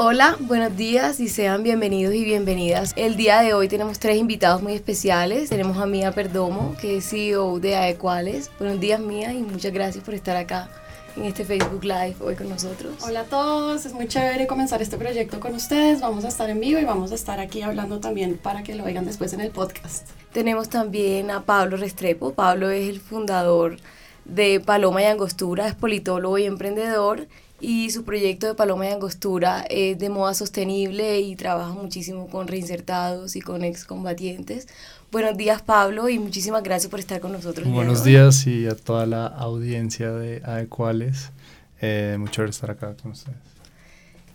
Hola, buenos días y sean bienvenidos y bienvenidas. El día de hoy tenemos tres invitados muy especiales. Tenemos a Mía Perdomo, que es CEO de Aequales. Buenos días Mía y muchas gracias por estar acá en este Facebook Live hoy con nosotros. Hola a todos, es muy chévere comenzar este proyecto con ustedes. Vamos a estar en vivo y vamos a estar aquí hablando también para que lo oigan después en el podcast. Tenemos también a Pablo Restrepo. Pablo es el fundador de Paloma y Angostura, es politólogo y emprendedor y su proyecto de Paloma y Angostura es de moda sostenible y trabaja muchísimo con reinsertados y con excombatientes. Buenos días Pablo y muchísimas gracias por estar con nosotros. Buenos días y a toda la audiencia de Adecuales. Eh, mucho por estar acá con ustedes.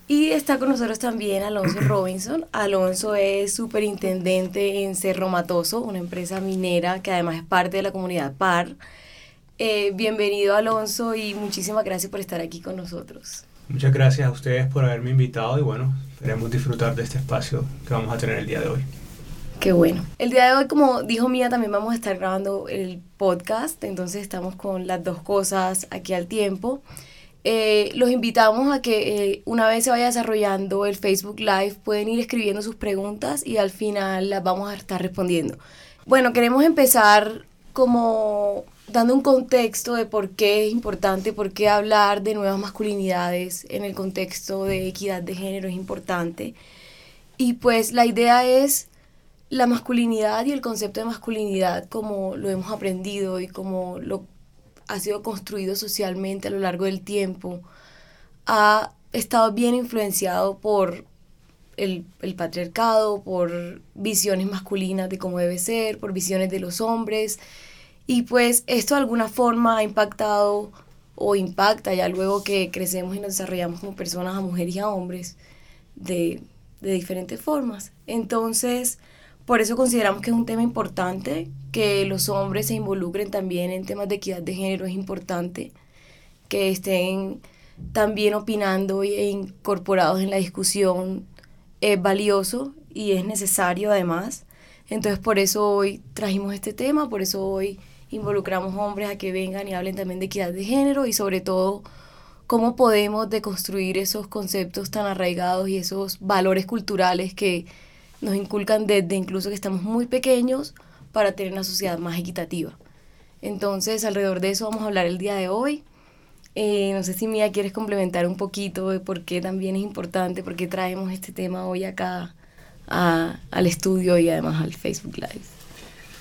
Y está con nosotros también Alonso Robinson. Alonso es superintendente en Cerro Matoso, una empresa minera que además es parte de la comunidad PAR. Eh, bienvenido Alonso y muchísimas gracias por estar aquí con nosotros. Muchas gracias a ustedes por haberme invitado y bueno, queremos disfrutar de este espacio que vamos a tener el día de hoy. Qué bueno. El día de hoy, como dijo Mía, también vamos a estar grabando el podcast, entonces estamos con las dos cosas aquí al tiempo. Eh, los invitamos a que eh, una vez se vaya desarrollando el Facebook Live pueden ir escribiendo sus preguntas y al final las vamos a estar respondiendo. Bueno, queremos empezar como dando un contexto de por qué es importante, por qué hablar de nuevas masculinidades en el contexto de equidad de género es importante. Y pues la idea es la masculinidad y el concepto de masculinidad como lo hemos aprendido y como lo ha sido construido socialmente a lo largo del tiempo, ha estado bien influenciado por el, el, patriarcado, por visiones masculinas de cómo debe ser, por visiones de los hombres, y pues esto de alguna forma ha impactado o impacta ya luego que crecemos y nos desarrollamos como personas a mujeres y a hombres de, de diferentes formas. Entonces, por eso consideramos que es un tema importante, que los hombres se involucren también en temas de equidad de género, es importante que estén también opinando e incorporados en la discusión, es valioso y es necesario además. Entonces por eso hoy trajimos este tema, por eso hoy involucramos hombres a que vengan y hablen también de equidad de género y sobre todo cómo podemos deconstruir esos conceptos tan arraigados y esos valores culturales que nos inculcan desde incluso que estamos muy pequeños para tener una sociedad más equitativa. Entonces, alrededor de eso vamos a hablar el día de hoy. Eh, no sé si Mía quieres complementar un poquito de por qué también es importante, por qué traemos este tema hoy acá al estudio y además al Facebook Live.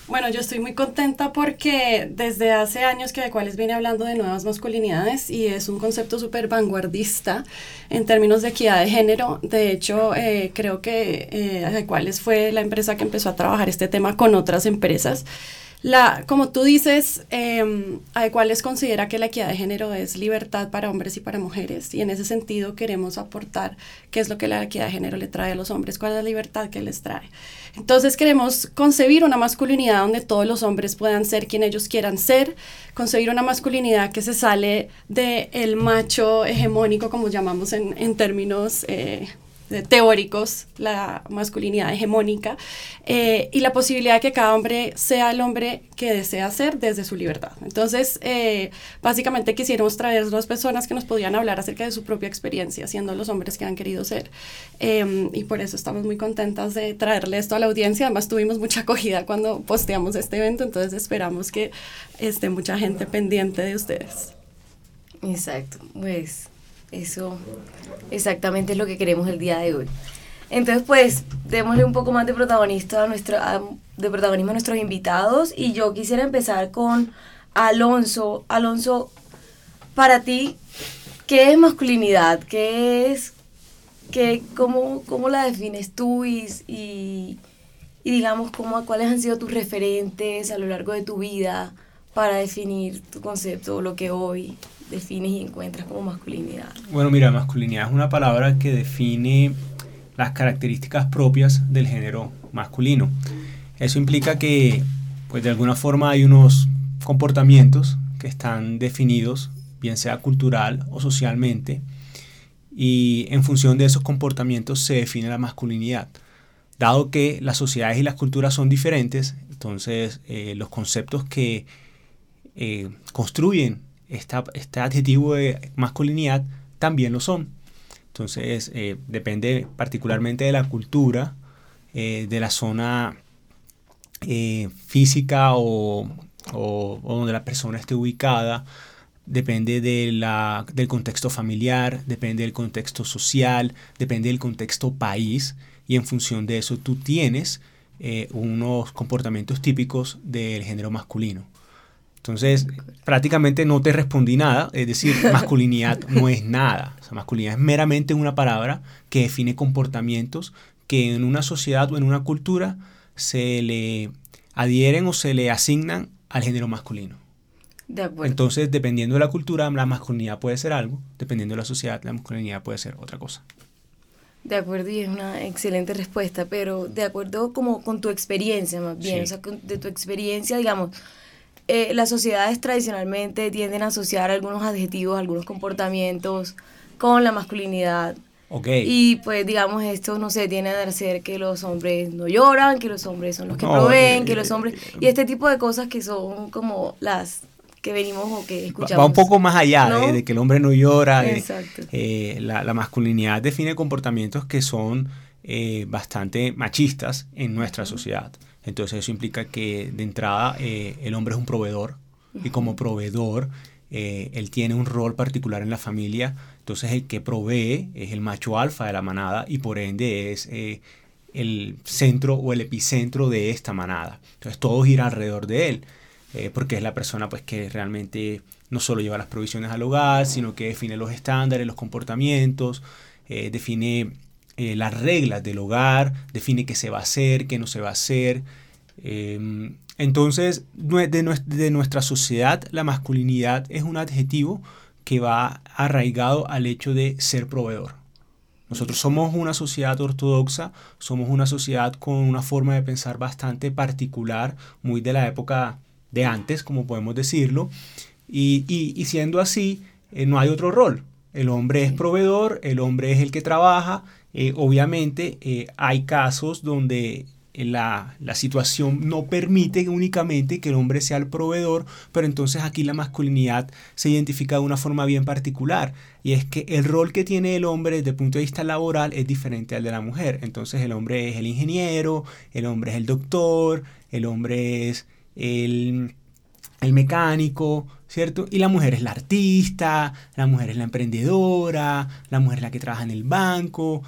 Bueno, yo estoy muy contenta porque desde hace años que de cuales viene hablando de nuevas masculinidades y es un concepto súper vanguardista en términos de equidad de género. De hecho, eh, creo que eh, cuales fue la empresa que empezó a trabajar este tema con otras empresas. La, como tú dices, eh, Adecuales considera que la equidad de género es libertad para hombres y para mujeres y en ese sentido queremos aportar qué es lo que la equidad de género le trae a los hombres, cuál es la libertad que les trae. Entonces queremos concebir una masculinidad donde todos los hombres puedan ser quien ellos quieran ser, concebir una masculinidad que se sale del el macho hegemónico, como llamamos en, en términos eh, teóricos, la masculinidad hegemónica, eh, y la posibilidad de que cada hombre sea el hombre que desea ser desde su libertad. Entonces, eh, básicamente quisiéramos traer dos personas que nos podían hablar acerca de su propia experiencia, siendo los hombres que han querido ser. Em, y por eso estamos muy contentas de traerle esto a la audiencia. Además, tuvimos mucha acogida cuando posteamos este evento, entonces esperamos que esté mucha gente pendiente de ustedes. Exacto, pues eso exactamente es lo que queremos el día de hoy. Entonces, pues, démosle un poco más de, protagonista a nuestro, de protagonismo a nuestros invitados. Y yo quisiera empezar con Alonso. Alonso, para ti, ¿qué es masculinidad? ¿Qué es? Qué, cómo, ¿Cómo la defines tú? Y, y, y digamos, cómo, ¿cuáles han sido tus referentes a lo largo de tu vida para definir tu concepto, lo que hoy defines y encuentras como masculinidad? Bueno, mira, masculinidad es una palabra que define las características propias del género masculino. Eso implica que, pues de alguna forma hay unos comportamientos que están definidos, bien sea cultural o socialmente, y en función de esos comportamientos se define la masculinidad. Dado que las sociedades y las culturas son diferentes, entonces eh, los conceptos que eh, construyen este adjetivo de masculinidad también lo son. Entonces, eh, depende particularmente de la cultura, eh, de la zona eh, física o, donde la persona esté ubicada, depende del contexto familiar, depende del contexto social, depende del contexto país y en función de eso tú tienes unos comportamientos típicos del género masculino. Entonces, prácticamente no te respondí nada, es decir, masculinidad no es nada. O sea, masculinidad es meramente una palabra que define comportamientos que en una sociedad o en una cultura se le adhieren o se le asignan al género masculino. De acuerdo. Entonces, dependiendo de la cultura, la masculinidad puede ser algo, dependiendo de la sociedad, la masculinidad puede ser otra cosa. De acuerdo, y es una excelente respuesta, pero de acuerdo como con tu experiencia más bien, o sea, de tu experiencia, digamos, eh, las sociedades tradicionalmente tienden a asociar algunos adjetivos, algunos comportamientos con la masculinidad. Okay. Y pues digamos esto, no sé, tiene a ser que los hombres no lloran, que los hombres son los que proveen, que los eh, hombres... Y este tipo de cosas que son como las que venimos o que escuchamos. Va un poco más allá de, que el hombre no llora. Exacto. Eh, la, la, masculinidad define comportamientos que son bastante machistas en nuestra sociedad. Entonces eso implica que de entrada eh, el hombre es un proveedor y como proveedor eh, él tiene un rol particular en la familia. Entonces el que provee es el macho alfa de la manada y por ende es eh, el centro o el epicentro de esta manada. Entonces todo gira alrededor de él porque es la persona pues que realmente no solo lleva las provisiones al hogar, sino que define los estándares, los comportamientos, define eh, las reglas del hogar, define qué se va a hacer, qué no se va a hacer. Em, entonces, de, nuestra sociedad, la masculinidad es un adjetivo que va arraigado al hecho de ser proveedor. Nosotros somos una sociedad ortodoxa, somos una sociedad con una forma de pensar bastante particular, muy de la época de antes, como podemos decirlo, y, siendo así, eh, no hay otro rol. El hombre es proveedor, el hombre es el que trabaja, eh, obviamente eh, hay casos donde eh, la, la, situación no permite únicamente que el hombre sea el proveedor, pero entonces aquí la masculinidad se identifica de una forma bien particular y es que el rol que tiene el hombre desde el punto de vista laboral es diferente al de la mujer. Entonces el hombre es el ingeniero, el hombre es el doctor, el hombre es el, el mecánico, ¿cierto? Y la mujer es la artista, la mujer es la emprendedora, la mujer es la que trabaja en el banco.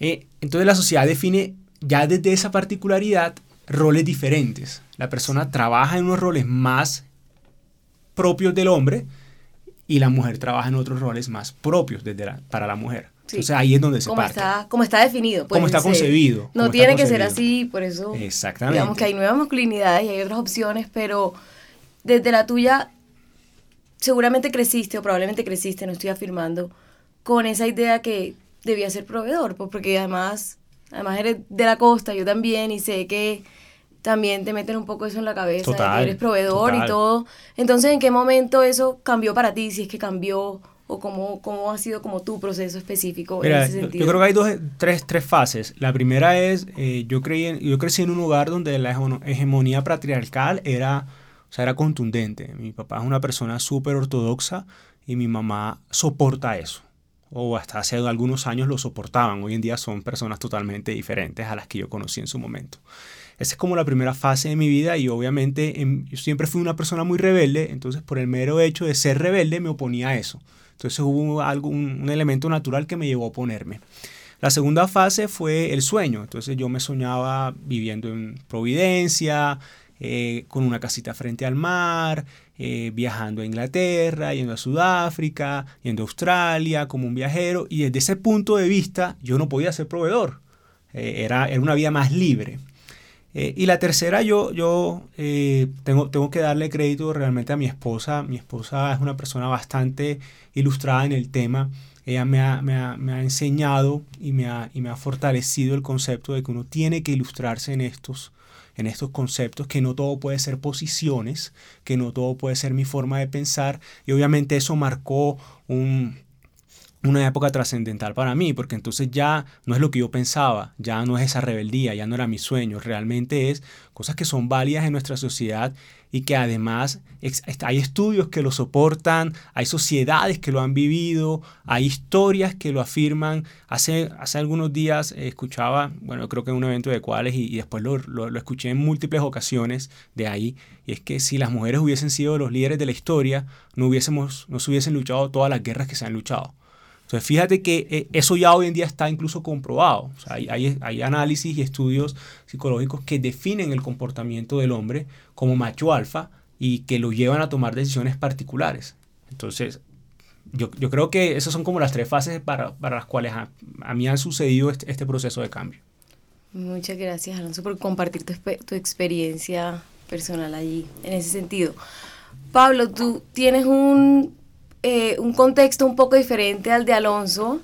Eh, entonces la sociedad define ya desde esa particularidad roles diferentes. La persona trabaja en unos roles más propios del hombre y la mujer trabaja en otros roles más propios desde para la mujer. Entonces ahí es donde se como parte. Está, como está definido. Como está concebido. No tiene que ser así, por eso. Exactamente. Digamos que hay nuevas masculinidades y hay otras opciones, pero desde la tuya seguramente creciste o probablemente creciste, no estoy afirmando, con esa idea que debía ser proveedor, pues, porque además, además eres de la costa, yo también, y sé que también te meten un poco eso en la cabeza, que eres proveedor y todo. Entonces, ¿en qué momento eso cambió para ti? Si es que cambió, o cómo, cómo ha sido como tu proceso específico en ese sentido. Yo creo que hay dos, tres, tres fases. La primera es, eh, yo, creí yo crecí en un lugar donde la hegemonía patriarcal era, o sea, era contundente. Mi papá es una persona súper ortodoxa y mi mamá soporta eso o hasta hace algunos años lo soportaban. Hoy en día son personas totalmente diferentes a las que yo conocí en su momento. Esa es como la primera fase de mi vida y obviamente em, yo siempre fui una persona muy rebelde, entonces por el mero hecho de ser rebelde me oponía a eso. Entonces hubo algo, un, elemento natural que me llevó a oponerme. La segunda fase fue el sueño, entonces yo me soñaba viviendo en Providencia, eh, con una casita frente al mar, eh, viajando a Inglaterra, yendo a Sudáfrica, yendo a Australia como un viajero, y desde ese punto de vista yo no podía ser proveedor, eh, era, era, una vida más libre. Eh, y la tercera, yo, yo tengo, tengo que darle crédito realmente a mi esposa. Mi esposa es una persona bastante ilustrada en el tema. Ella me ha, me ha, me ha enseñado y me ha, y me ha fortalecido el concepto de que uno tiene que ilustrarse en estos, en estos conceptos, que no todo puede ser posiciones, que no todo puede ser mi forma de pensar, y obviamente eso marcó un, una época trascendental para mí, porque entonces ya no es lo que yo pensaba, ya no es esa rebeldía, ya no era mi sueño, realmente es cosas que son válidas en nuestra sociedad y que además hay estudios que lo soportan, hay sociedades que lo han vivido, hay historias que lo afirman. Hace, hace algunos días escuchaba, bueno, creo que en un evento de cuales y, después lo, lo, escuché en múltiples ocasiones de ahí, y es que si las mujeres hubiesen sido los líderes de la historia, no, hubiésemos, no se hubiesen luchado todas las guerras que se han luchado. Entonces, fíjate que eh, eso ya hoy en día está incluso comprobado. hay, hay, análisis y estudios psicológicos que definen el comportamiento del hombre como macho alfa y que lo llevan a tomar decisiones particulares. Entonces, yo, yo creo que esas son como las tres fases para, para las cuales a, a, mí han sucedido este, este, proceso de cambio. Muchas gracias, Alonso, por compartir tu, tu experiencia personal allí, en ese sentido. Pablo, tú tienes un eh, un contexto un poco diferente al de Alonso.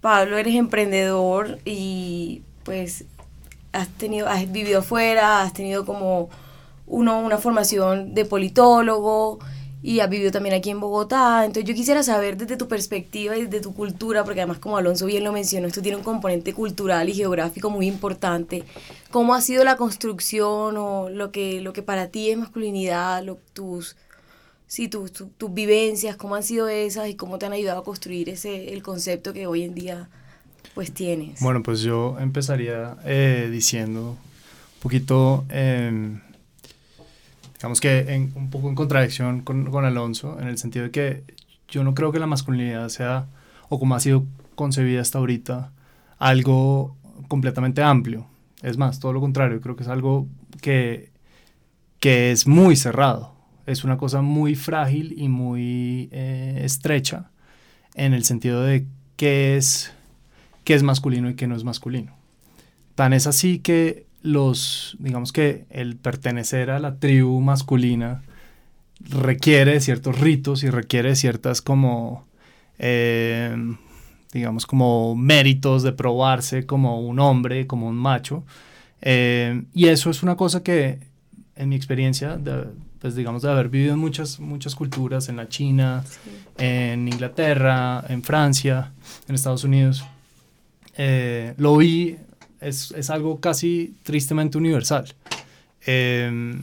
Pablo, eres emprendedor y pues has tenido, has vivido afuera, has tenido como uno, una formación de politólogo y has vivido también aquí en Bogotá. Entonces yo quisiera saber desde tu perspectiva y desde tu cultura, porque además como Alonso bien lo mencionó, esto tiene un componente cultural y geográfico muy importante. ¿Cómo ha sido la construcción o lo que, lo que para ti es masculinidad, lo, tus sí, tus vivencias, cómo han sido esas y cómo te han ayudado a construir ese, el concepto que hoy en día pues tienes. Bueno, pues yo empezaría eh, diciendo un poquito, em, digamos que en, un poco en contradicción con, con Alonso, en el sentido de que yo no creo que la masculinidad sea, o como ha sido concebida hasta ahorita, algo completamente amplio. Es más, todo lo contrario, creo que es algo que, que es muy cerrado es una cosa muy frágil y muy eh, estrecha en el sentido de qué es, es masculino y qué no es masculino. Tan es así que los, digamos que el pertenecer a la tribu masculina requiere ciertos ritos y requiere ciertas como, eh, digamos, como méritos de probarse como un hombre, como un macho. Eh, y eso es una cosa que, en mi experiencia, pues digamos, de haber vivido en muchas, muchas culturas, en la China, en Inglaterra, en Francia, en Estados Unidos, eh, lo vi, es, es, algo casi tristemente universal. Em,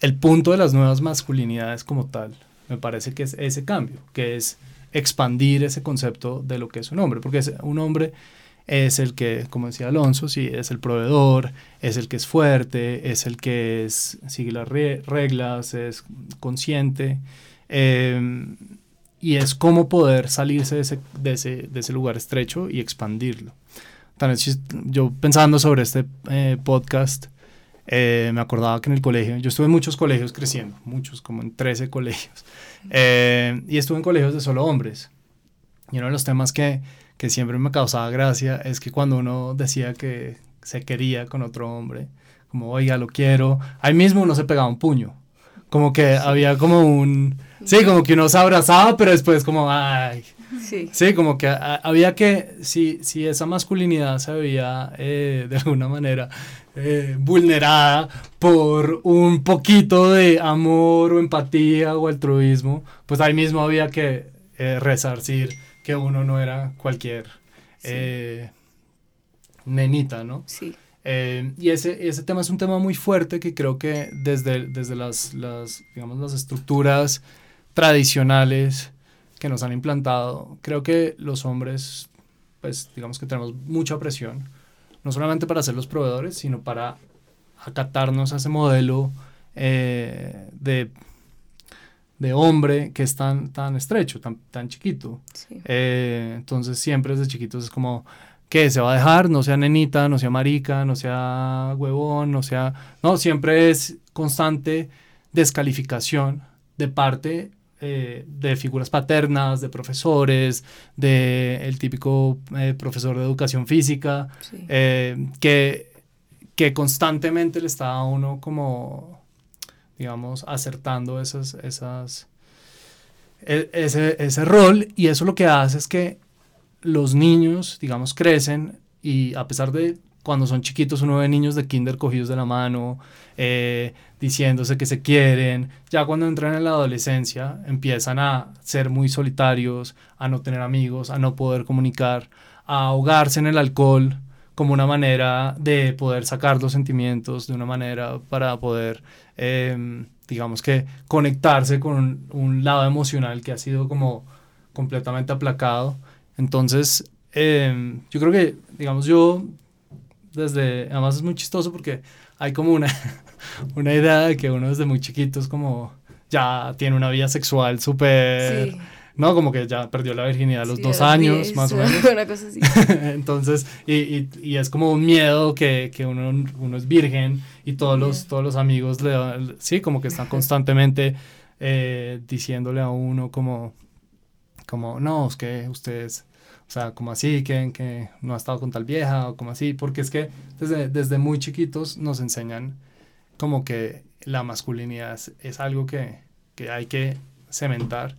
el punto de las nuevas masculinidades como tal, me parece que es ese cambio, que es expandir ese concepto de lo que es un hombre, porque es un hombre es el que, como decía Alonso, sí, es el proveedor, es el que es fuerte, es el que es, sigue las reglas, es consciente. Em, y es cómo poder salirse de ese, de ese, de ese lugar estrecho y expandirlo. yo pensando sobre este eh, podcast, eh, me acordaba que en el colegio, yo estuve en muchos colegios creciendo, muchos, como en 13 colegios, eh, y estuve en colegios de solo hombres. Y uno de los temas que, que siempre me causaba gracia es que cuando uno decía que se quería con otro hombre, como, oiga, lo quiero, ahí mismo uno se pegaba un puño. Como que había como un... Sí, como que uno se abrazaba, pero después como, ay. Sí. Sí, como que había que, si, si esa masculinidad se veía eh, de alguna manera eh, vulnerada por un poquito de amor o empatía o altruismo, pues ahí mismo había que eh, resarcir que uno no era cualquier eh, nenita, ¿no? Sí. Eh, y ese, ese tema es un tema muy fuerte que creo que desde, desde las, las, digamos, las estructuras tradicionales que nos han implantado, creo que los hombres, pues digamos que tenemos mucha presión, no solamente para ser los proveedores, sino para acatarnos a ese modelo eh, de de hombre que es tan, tan estrecho, tan, tan chiquito. Eh, entonces siempre desde chiquitos es como, que ¿Se va a dejar? No sea nenita, no sea marica, no sea huevón, no sea... No, siempre es constante descalificación de parte eh, de figuras paternas, de profesores, de el típico eh, profesor de educación física, que, que constantemente le está a uno como digamos, acertando esas, esas, e, ese, ese rol y eso lo que hace es que los niños, digamos, crecen y a pesar de cuando son chiquitos uno ve niños de kinder cogidos de la mano, eh, diciéndose que se quieren. Ya cuando entran en la adolescencia empiezan a ser muy solitarios, a no tener amigos, a no poder comunicar, a ahogarse en el alcohol como una manera de poder sacar los sentimientos, de una manera para poder, em, digamos que, conectarse con un, lado emocional que ha sido como completamente aplacado. Entonces, em, yo creo que, digamos, yo desde, además es muy chistoso porque hay como una, una idea de que uno desde muy chiquito es como, ya tiene una vida sexual súper... ¿no? Como que ya perdió la virginidad a los dos años, más o menos. Una cosa así. Entonces, y, y, y, es como un miedo que, que uno, uno, es virgen y todos, los, todos los amigos, le, sí, como que están constantemente eh, diciéndole a uno como, como, no, es que ustedes o sea, como así, que, que no ha estado con tal vieja o como así, porque es que desde, desde muy chiquitos nos enseñan como que la masculinidad es, algo que, que, hay que cementar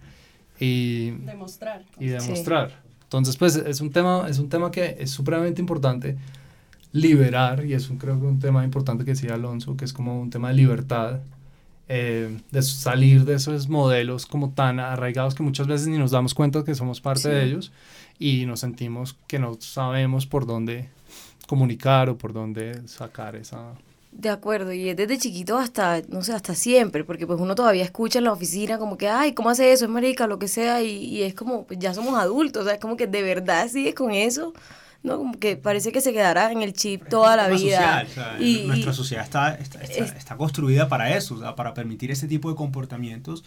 y demostrar. Y demostrar. Entonces, pues es un, tema, es un tema que es supremamente importante liberar y es un, creo que un tema importante que decía Alonso, que es como un tema de libertad eh, de salir de esos modelos como tan arraigados que muchas veces ni nos damos cuenta que somos parte de ellos y nos sentimos que no sabemos por dónde comunicar o por dónde sacar esa... De acuerdo, y es desde chiquito hasta, no sé, hasta siempre, porque pues uno todavía escucha en la oficina como que, ay, ¿cómo hace eso? Es marica, lo que sea, y, y es como, pues ya somos adultos, o sea, es como que de verdad sigues con eso. ¿no? Como que parece que se quedará en el chip toda la vida. y, nuestra sociedad está, está, está, construida para eso, para permitir ese tipo de comportamientos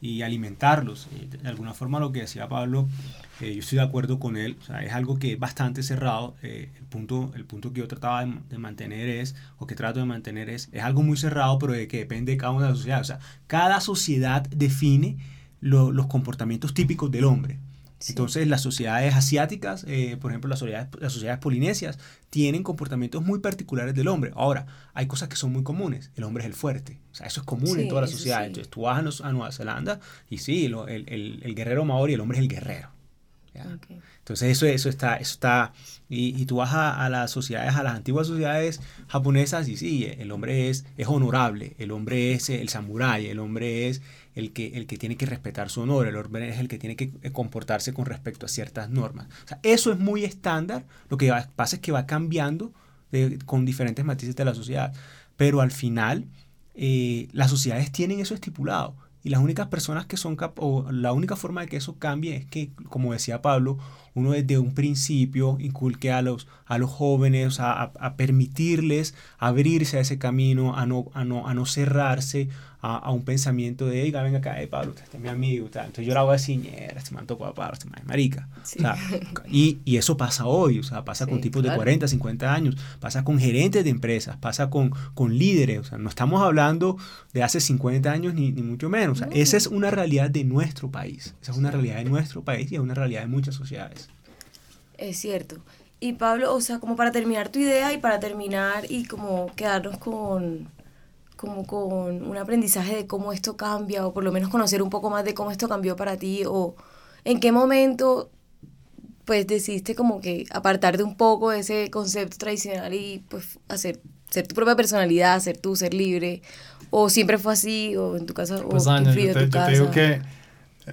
y alimentarlos. De alguna forma lo que decía Pablo, eh, yo estoy de acuerdo con él, o sea, es algo que es bastante cerrado. Eh, el, punto, el punto que yo trataba de, mantener es, o que trato de mantener es, es algo muy cerrado, pero de que depende de cada una de las sociedades. O sea, cada sociedad define los comportamientos típicos del hombre. Entonces las sociedades asiáticas, eh, por ejemplo las sociedades, las sociedades polinesias, tienen comportamientos muy particulares del hombre. Ahora, hay cosas que son muy comunes. El hombre es el fuerte. O sea, eso es común en todas las sociedades. Entonces tú vas a, Nueva Zelanda y sí, el, el, el, guerrero maori, el hombre es el guerrero. Entonces eso, eso está, eso está y, y tú vas a, a, las sociedades, a las antiguas sociedades japonesas y sí, el hombre es, es honorable, el hombre es el samurái, el hombre es el que, el que tiene que respetar su honor, el hombre es el que tiene que eh, comportarse con respecto a ciertas normas. Eso es muy estándar, lo que pasa es que va cambiando con diferentes matices de la sociedad, pero al final eh, las sociedades tienen eso estipulado y las únicas personas que son la única forma de que eso cambie es que, como decía Pablo, uno desde un principio inculque a los, a los jóvenes a, a, permitirles abrirse a ese camino, a no, a no, a no cerrarse a, a, un pensamiento de, diga, venga acá, hey, Pablo, este es mi amigo. Tal. Entonces yo la voy a decir, este man tocó a Pablo, este man es marica. O sea, y, y, eso pasa hoy, o sea, pasa con tipos de 40, 50 años, pasa con gerentes de empresas, pasa con, con líderes. O sea, no estamos hablando de hace 50 años ni, ni mucho menos. O sea, esa es una realidad de nuestro país. Esa es una realidad de nuestro país y es una realidad de muchas sociedades. Es cierto. Y Pablo, o sea, como para terminar tu idea y para terminar y como quedarnos con como con un aprendizaje de cómo esto cambia o por lo menos conocer un poco más de cómo esto cambió para ti o en qué momento pues decidiste como que apartarte un poco de ese concepto tradicional y pues hacer ser tu propia personalidad, ser tú, ser libre o siempre fue así o en tu casa pues o yo, te, yo te digo que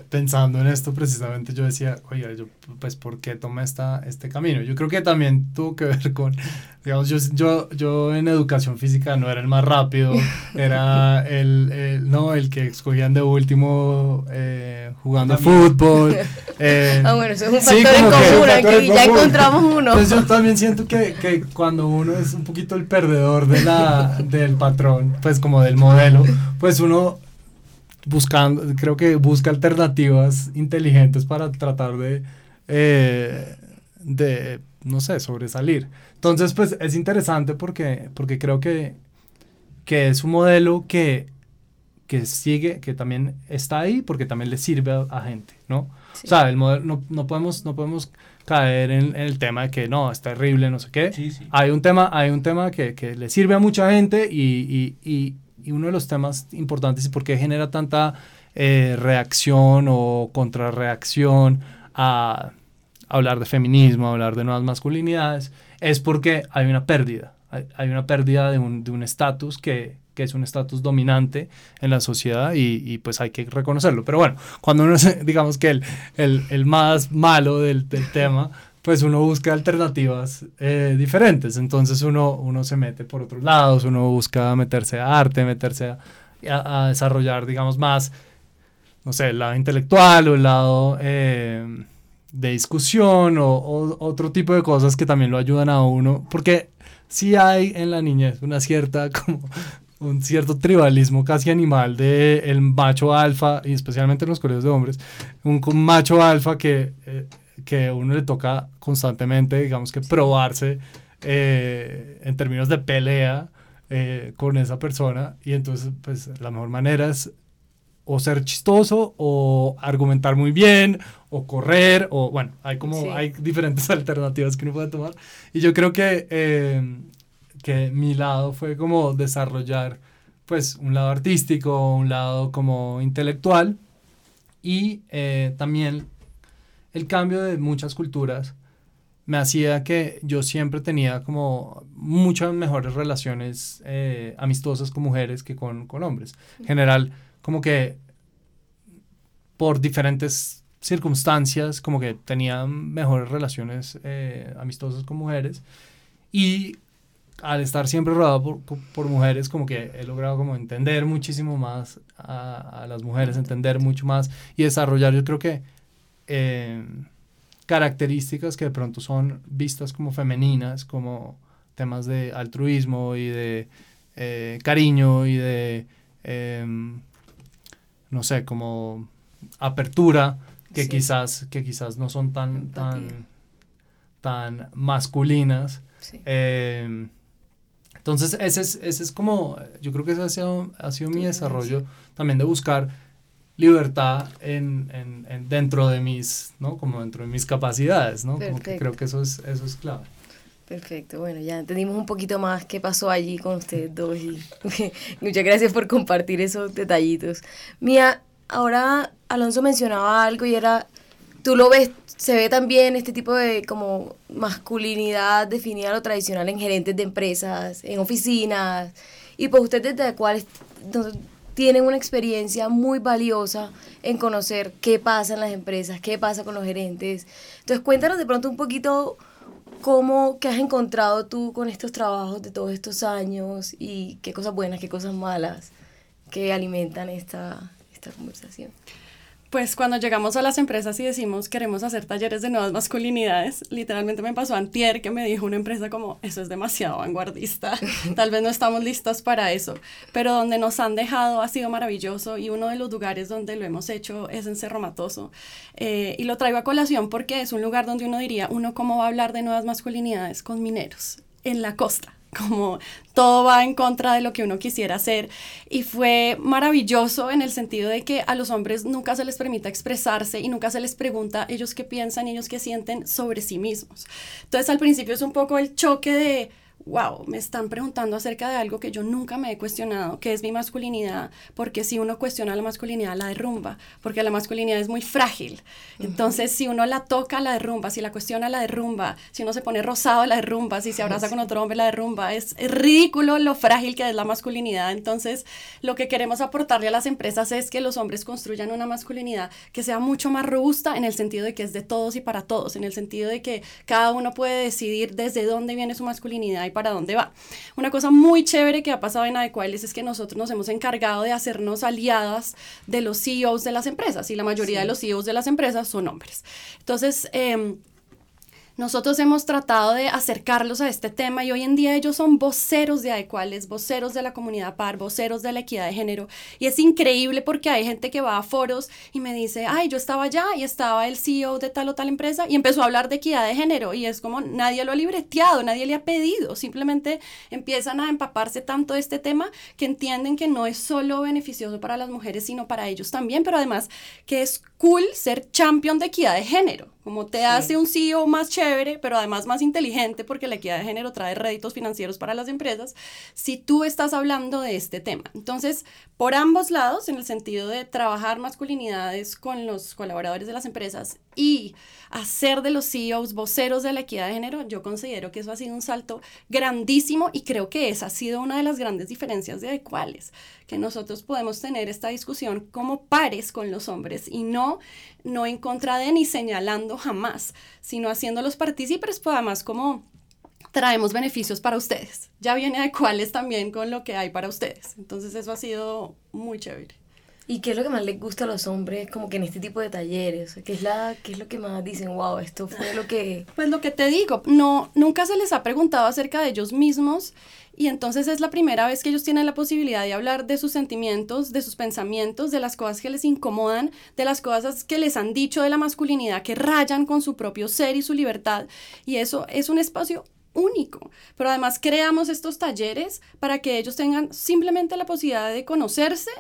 pensando en esto precisamente yo decía, oye, yo, pues, ¿por qué tomé esta, este camino? Yo creo que también tuvo que ver con, digamos, yo, yo, yo en educación física no era el más rápido, era el, no, el que escogían de último eh, jugando fútbol. Eh, ah, bueno, eso es un factor en común, aquí ya encontramos uno. Entonces yo también siento que, que cuando uno es un poquito el perdedor de la, del patrón, pues como del modelo, pues uno buscando, creo que busca alternativas inteligentes para tratar de, eh, de no sé, sobresalir. Entonces, pues es interesante porque, porque creo que, que es un modelo que, que sigue, que también está ahí porque también le sirve a, gente, ¿no? O sea, el modelo, no, no, podemos, no podemos caer en, el tema de que no, es terrible, no sé qué. Hay un tema, hay un tema que, que, le sirve a mucha gente y, y y uno de los temas importantes y por qué genera tanta eh, reacción o contrarreacción a, hablar de feminismo, hablar de nuevas masculinidades, es porque hay una pérdida, hay, una pérdida de un estatus que, es un estatus dominante en la sociedad y, pues hay que reconocerlo. Pero bueno, cuando uno es, digamos que el, más malo del, tema, pues uno busca alternativas eh, diferentes. Entonces uno, uno se mete por otros lados, uno busca meterse a arte, meterse a, a, desarrollar, digamos, más, no sé, el lado intelectual o el lado... Eh, de discusión o, o, otro tipo de cosas que también lo ayudan a uno, porque sí hay en la niñez una cierta como un cierto tribalismo casi animal de el macho alfa, y especialmente en los colegios de hombres, un, macho alfa que, eh, que uno le toca constantemente, digamos que probarse eh, en términos de pelea eh, con esa persona, y entonces pues la mejor manera es o ser chistoso o argumentar muy bien o correr o bueno hay como hay diferentes alternativas que uno puede tomar. Y yo creo que que mi lado fue como desarrollar pues un lado artístico, un lado como intelectual y eh, también el cambio de muchas culturas me hacía que yo siempre tenía como muchas mejores relaciones eh, amistosas con mujeres que con, con hombres. En general, como que por diferentes circunstancias, como que tenía mejores relaciones eh, amistosas con mujeres. Y al estar siempre rodeado por, mujeres, como que he logrado como entender muchísimo más a, las mujeres, entender mucho más y desarrollar, yo creo que eh, características que de pronto son vistas como femeninas, como temas de altruismo y de eh, cariño y de, em, no sé, como apertura, que, quizás, que quizás no son tan, tan, tan masculinas. Em, entonces, ese es, ese es como, yo creo que ese ha sido, ha sido mi desarrollo también de buscar libertad en, en, dentro de mis, ¿no? Como dentro de mis capacidades, ¿no? Como que creo que eso es, eso es clave. Perfecto, bueno, ya entendimos un poquito más qué pasó allí con ustedes dos y muchas gracias por compartir esos detallitos. Mía, ahora Alonso mencionaba algo y era, tú lo ves se ve también este tipo de como masculinidad definida lo tradicional en gerentes de empresas, en oficinas, y pues ustedes desde cuáles tienen una experiencia muy valiosa en conocer qué pasa en las empresas, qué pasa con los gerentes. Entonces cuéntanos de pronto un poquito cómo, qué has encontrado tú con estos trabajos de todos estos años y qué cosas buenas, qué cosas malas que alimentan esta, esta conversación. Pues cuando llegamos a las empresas y decimos queremos hacer talleres de nuevas masculinidades, literalmente me pasó antier que me dijo una empresa como eso es demasiado vanguardista, tal vez no estamos listos para eso, pero donde nos han dejado ha sido maravilloso y uno de los lugares donde lo hemos hecho es en Cerro Matoso. Eh, y lo traigo a colación porque es un lugar donde uno diría, uno cómo va a hablar de nuevas masculinidades con mineros en la costa como todo va en contra de lo que uno quisiera hacer. Y fue maravilloso en el sentido de que a los hombres nunca se les permite expresarse y nunca se les pregunta ellos qué piensan, ellos qué sienten sobre sí mismos. Entonces al principio es un poco el choque de wow, me están preguntando acerca de algo que yo nunca me he cuestionado, que es mi masculinidad, porque si uno cuestiona la masculinidad, la derrumba, porque la masculinidad es muy frágil. Entonces, si uno la toca, la derrumba, si la cuestiona, la derrumba, si uno se pone rosado, la derrumba, si se abraza con otro hombre, la derrumba. Es, ridículo lo frágil que es la masculinidad. Entonces, lo que queremos aportarle a las empresas es que los hombres construyan una masculinidad que sea mucho más robusta en el sentido de que es de todos y para todos, en el sentido de que cada uno puede decidir desde dónde viene su masculinidad para dónde va. Una cosa muy chévere que ha pasado en Adecuales es que nosotros nos hemos encargado de hacernos aliadas de los CEOs de las empresas y la mayoría de los CEOs de las empresas son hombres. Entonces, eh, nosotros hemos tratado de acercarlos a este tema y hoy en día ellos son voceros de adecuales, voceros de la comunidad par, voceros de la equidad de género. Y es increíble porque hay gente que va a foros y me dice, ay, yo estaba allá y estaba el CEO de tal o tal empresa y empezó a hablar de equidad de género. Y es como nadie lo ha libreteado, nadie le ha pedido. Simplemente empiezan a empaparse tanto de este tema que entienden que no es solo beneficioso para las mujeres, sino para ellos también, pero además que es cool ser champion de equidad de género como te hace un CEO más chévere, pero además más inteligente porque la equidad de género trae réditos financieros para las empresas, si tú estás hablando de este tema. Entonces, por ambos lados, en el sentido de trabajar masculinidades con los colaboradores de las empresas y hacer de los CEOs voceros de la equidad de género, yo considero que eso ha sido un salto grandísimo y creo que esa ha sido una de las grandes diferencias de cuáles, que nosotros podemos tener esta discusión como pares con los hombres y no, no en contra de ni señalando jamás, sino haciéndolos partícipes, pues además como traemos beneficios para ustedes. Ya viene de cuáles también con lo que hay para ustedes. Entonces eso ha sido muy chévere. ¿Y qué es lo que más les gusta a los hombres como que en este tipo de talleres? ¿Qué es, la, qué es lo que más dicen, wow, esto fue lo que... Pues lo que te digo, no, nunca se les ha preguntado acerca de ellos mismos y entonces es la primera vez que ellos tienen la posibilidad de hablar de sus sentimientos, de sus pensamientos, de las cosas que les incomodan, de las cosas que les han dicho de la masculinidad que rayan con su propio ser y su libertad. Y eso es un espacio único. Pero además creamos estos talleres para que ellos tengan simplemente la posibilidad de conocerse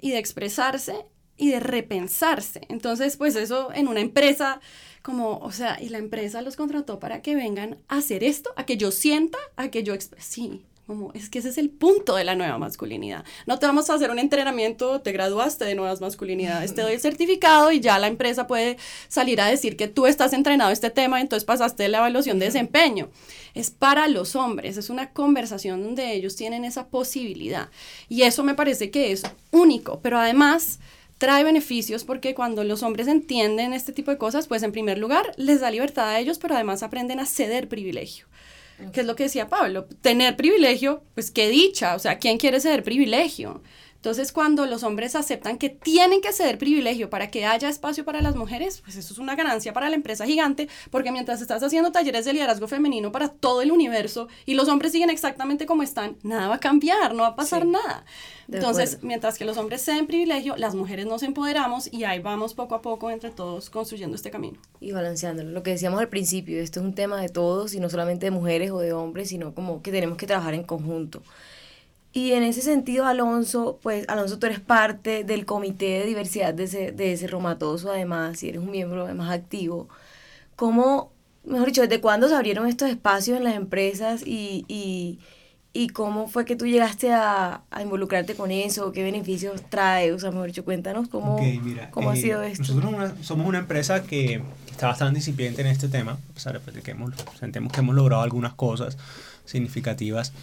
y de expresarse y de repensarse. Entonces, pues eso en una empresa como, o sea, y la empresa los contrató para que vengan a hacer esto, a que yo sienta, a que yo exprese. Sí, como es que ese es el punto de la nueva masculinidad. No te vamos a hacer un entrenamiento, te graduaste de nuevas masculinidades, te doy el certificado y ya la empresa puede salir a decir que tú estás entrenado este tema, entonces pasaste la evaluación de desempeño. Es para los hombres, es una conversación donde ellos tienen esa posibilidad. Y eso me parece que es único, pero además trae beneficios porque cuando los hombres entienden este tipo de cosas, pues en primer lugar les da libertad a ellos, pero además aprenden a ceder privilegio que es lo que decía Pablo, tener privilegio, pues qué dicha, o sea, ¿quién quiere ceder privilegio? Entonces, cuando los hombres aceptan que tienen que ceder privilegio para que haya espacio para las mujeres, pues eso es una ganancia para la empresa gigante, porque mientras estás haciendo talleres de liderazgo femenino para todo el universo y los hombres siguen exactamente como están, nada va a cambiar, no va a pasar nada. Entonces, mientras que los hombres ceden privilegio, las mujeres nos empoderamos y ahí vamos poco a poco entre todos construyendo este camino. Y balanceándolo. Lo que decíamos al principio, esto es un tema de todos y no solamente de mujeres o de hombres, sino como que tenemos que trabajar en conjunto. Y en ese sentido, Alonso, pues Alonso, tú eres parte del comité de diversidad de ese, de ese romatoso, además, y eres un miembro además activo. ¿Cómo, mejor dicho, desde cuándo se abrieron estos espacios en las empresas y, y, y cómo fue que tú llegaste a, a, involucrarte con eso? ¿Qué beneficios trae? O sea, mejor dicho, cuéntanos cómo, cómo ha eh, sido esto. Nosotros somos una empresa que está bastante incipiente en este tema, a pesar de que hemos, sentimos que hemos logrado algunas cosas significativas.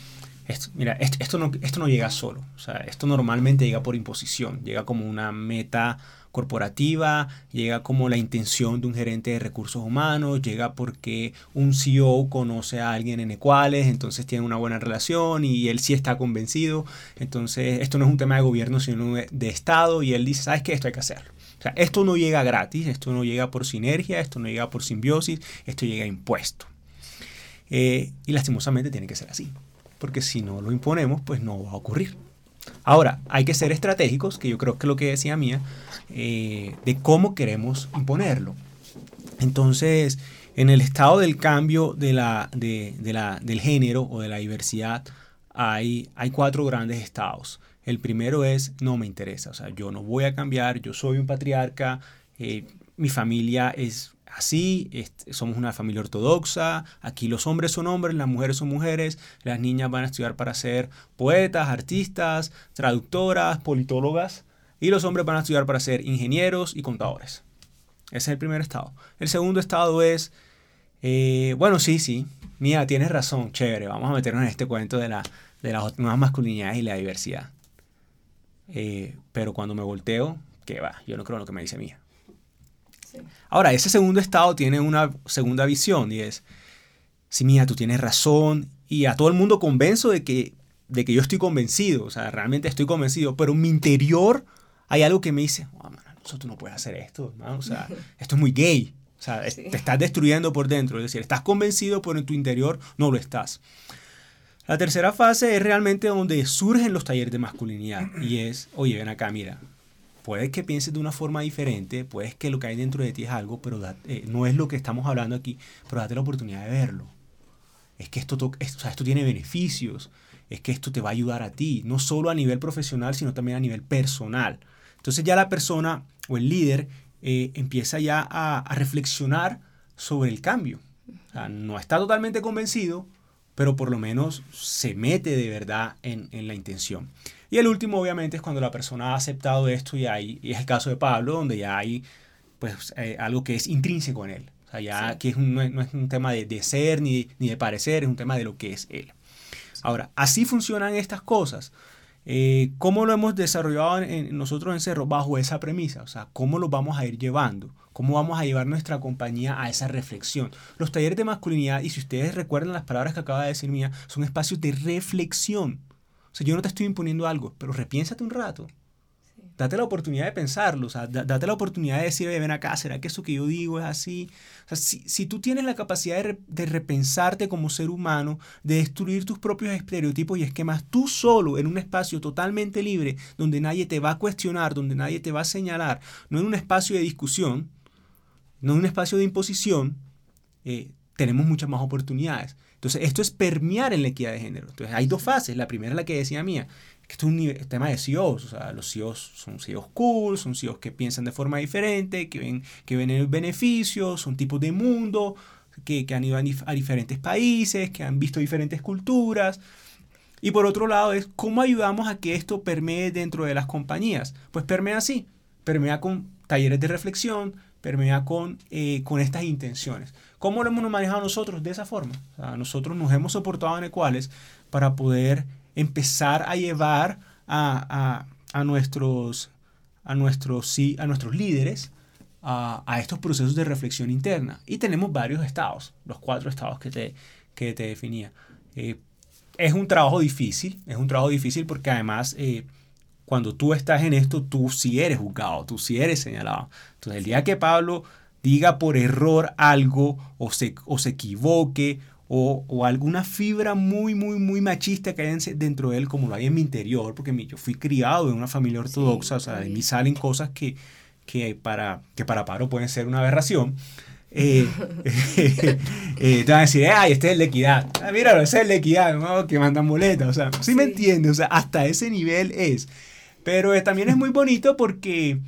Esto, mira, esto, no, esto no llega solo. O sea, esto normalmente llega por imposición. Llega como una meta corporativa, llega como la intención de un gerente de recursos humanos, llega porque un CEO conoce a alguien en Ecuales, entonces tiene una buena relación y él sí está convencido. Entonces, esto no es un tema de gobierno, sino de Estado y él dice, ¿sabes qué? Esto hay que hacerlo. O sea, esto no llega gratis, esto no llega por sinergia, esto no llega por simbiosis, esto llega impuesto. Eh, y lastimosamente tiene que ser así porque si no lo imponemos, pues no va a ocurrir. Ahora, hay que ser estratégicos, que yo creo que es lo que decía Mía, eh, de cómo queremos imponerlo. Entonces, en el estado del cambio de la, de, la, del género o de la diversidad, hay, hay cuatro grandes estados. El primero es, no me interesa, o sea, yo no voy a cambiar, yo soy un patriarca, eh, mi familia es así, somos una familia ortodoxa, aquí los hombres son hombres, las mujeres son mujeres, las niñas van a estudiar para ser poetas, artistas, traductoras, politólogas, y los hombres van a estudiar para ser ingenieros y contadores. Ese es el primer estado. El segundo estado es, eh, bueno, sí, sí, mía, tienes razón, chévere, vamos a meternos en este cuento de, la, de las nuevas masculinidades y la diversidad. Eh, pero cuando me volteo, ¿qué va? Yo no creo en lo que me dice mía. Ahora, ese segundo estado tiene una segunda visión y es, sí, mira, tú tienes razón y a todo el mundo convenzo de que, de que yo estoy convencido, o sea, realmente estoy convencido, pero en mi interior hay algo que me dice, oh, man, tú no puedes hacer esto, o sea, esto es muy gay, o sea, te estás destruyendo por dentro, es decir, estás convencido, pero en tu interior no lo estás. La tercera fase es realmente donde surgen los talleres de masculinidad y es, oye, ven acá, mira, puedes que pienses de una forma diferente, puedes que lo que hay dentro de ti es algo, pero eh, no es lo que estamos hablando aquí, pero date la oportunidad de verlo. Es que esto, esto, esto tiene beneficios, es que esto te va a ayudar a ti, no solo a nivel profesional, sino también a nivel personal. Entonces ya la persona o el líder eh, empieza ya a, reflexionar sobre el cambio. O sea, no está totalmente convencido, pero por lo menos se mete de verdad en, en, la intención. Y el último, obviamente, es cuando la persona ha aceptado esto y, hay, y es el caso de Pablo, donde ya hay pues, eh, algo que es intrínseco en él. O sea, ya que es no, es, no, es, un tema de, de ser ni, ni, de parecer, es un tema de lo que es él. Ahora, así funcionan estas cosas. Eh, ¿Cómo lo hemos desarrollado en, nosotros en Cerro? Bajo esa premisa, o sea, ¿cómo lo vamos a ir llevando? ¿Cómo vamos a llevar nuestra compañía a esa reflexión? Los talleres de masculinidad, y si ustedes recuerdan las palabras que acaba de decir Mía, son espacios de reflexión. O sea, yo no te estoy imponiendo algo, pero repiénsate un rato. Date la oportunidad de pensarlo, o sea, date la oportunidad de decir, ven acá, ¿será que eso que yo digo es así? O sea, si, si tú tienes la capacidad de, de, repensarte como ser humano, de destruir tus propios estereotipos y esquemas tú solo en un espacio totalmente libre, donde nadie te va a cuestionar, donde nadie te va a señalar, no en un espacio de discusión, no en un espacio de imposición, eh, tenemos muchas más oportunidades. Entonces, esto es permear en la equidad de género. Entonces, hay dos fases. La primera es la que decía mía, que es un tema de CEOs. O sea, los CEOs son CEOs cool, son CEOs que piensan de forma diferente, que ven, que ven el beneficio, son tipos de mundo, que, que han ido a, a diferentes países, que han visto diferentes culturas. Y por otro lado es cómo ayudamos a que esto permee dentro de las compañías. Pues permea así, permea con talleres de reflexión, permea con, eh, con estas intenciones. ¿Cómo lo hemos manejado nosotros? De esa forma. O sea, nosotros nos hemos soportado en Ecuales para poder empezar a llevar a, a, a nuestros, a, nuestros, a nuestros líderes a, a, estos procesos de reflexión interna. Y tenemos varios estados, los cuatro estados que te, que te definía. Eh, es un trabajo difícil, es un trabajo difícil porque además... Eh, cuando tú estás en esto, tú sí eres juzgado, tú sí eres señalado. Entonces, el día que Pablo diga por error algo o se, o se equivoque o, o, alguna fibra muy, muy, muy machista que hay dentro de él, como lo hay en mi interior, porque yo fui criado en una familia ortodoxa, sí, o sea, de mí salen cosas que, que, para, que para Pablo pueden ser una aberración. Eh, eh, te van a decir, ay, este es el de equidad. Ah, míralo, ese es el de equidad, ¿no? que mandan boletas. O sea, ¿sí, sí me entiendes? O sea, hasta ese nivel es. Pero eh, también es muy bonito porque,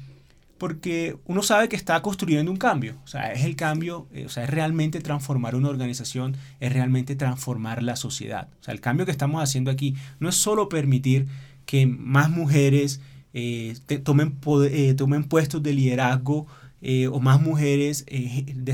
porque uno sabe que está construyendo un cambio. O sea, es el cambio, eh, o sea, es realmente transformar una organización, es realmente transformar la sociedad. O sea, el cambio que estamos haciendo aquí no es solo permitir que más mujeres eh, tomen, poder, tomen puestos de liderazgo o más mujeres desarrollen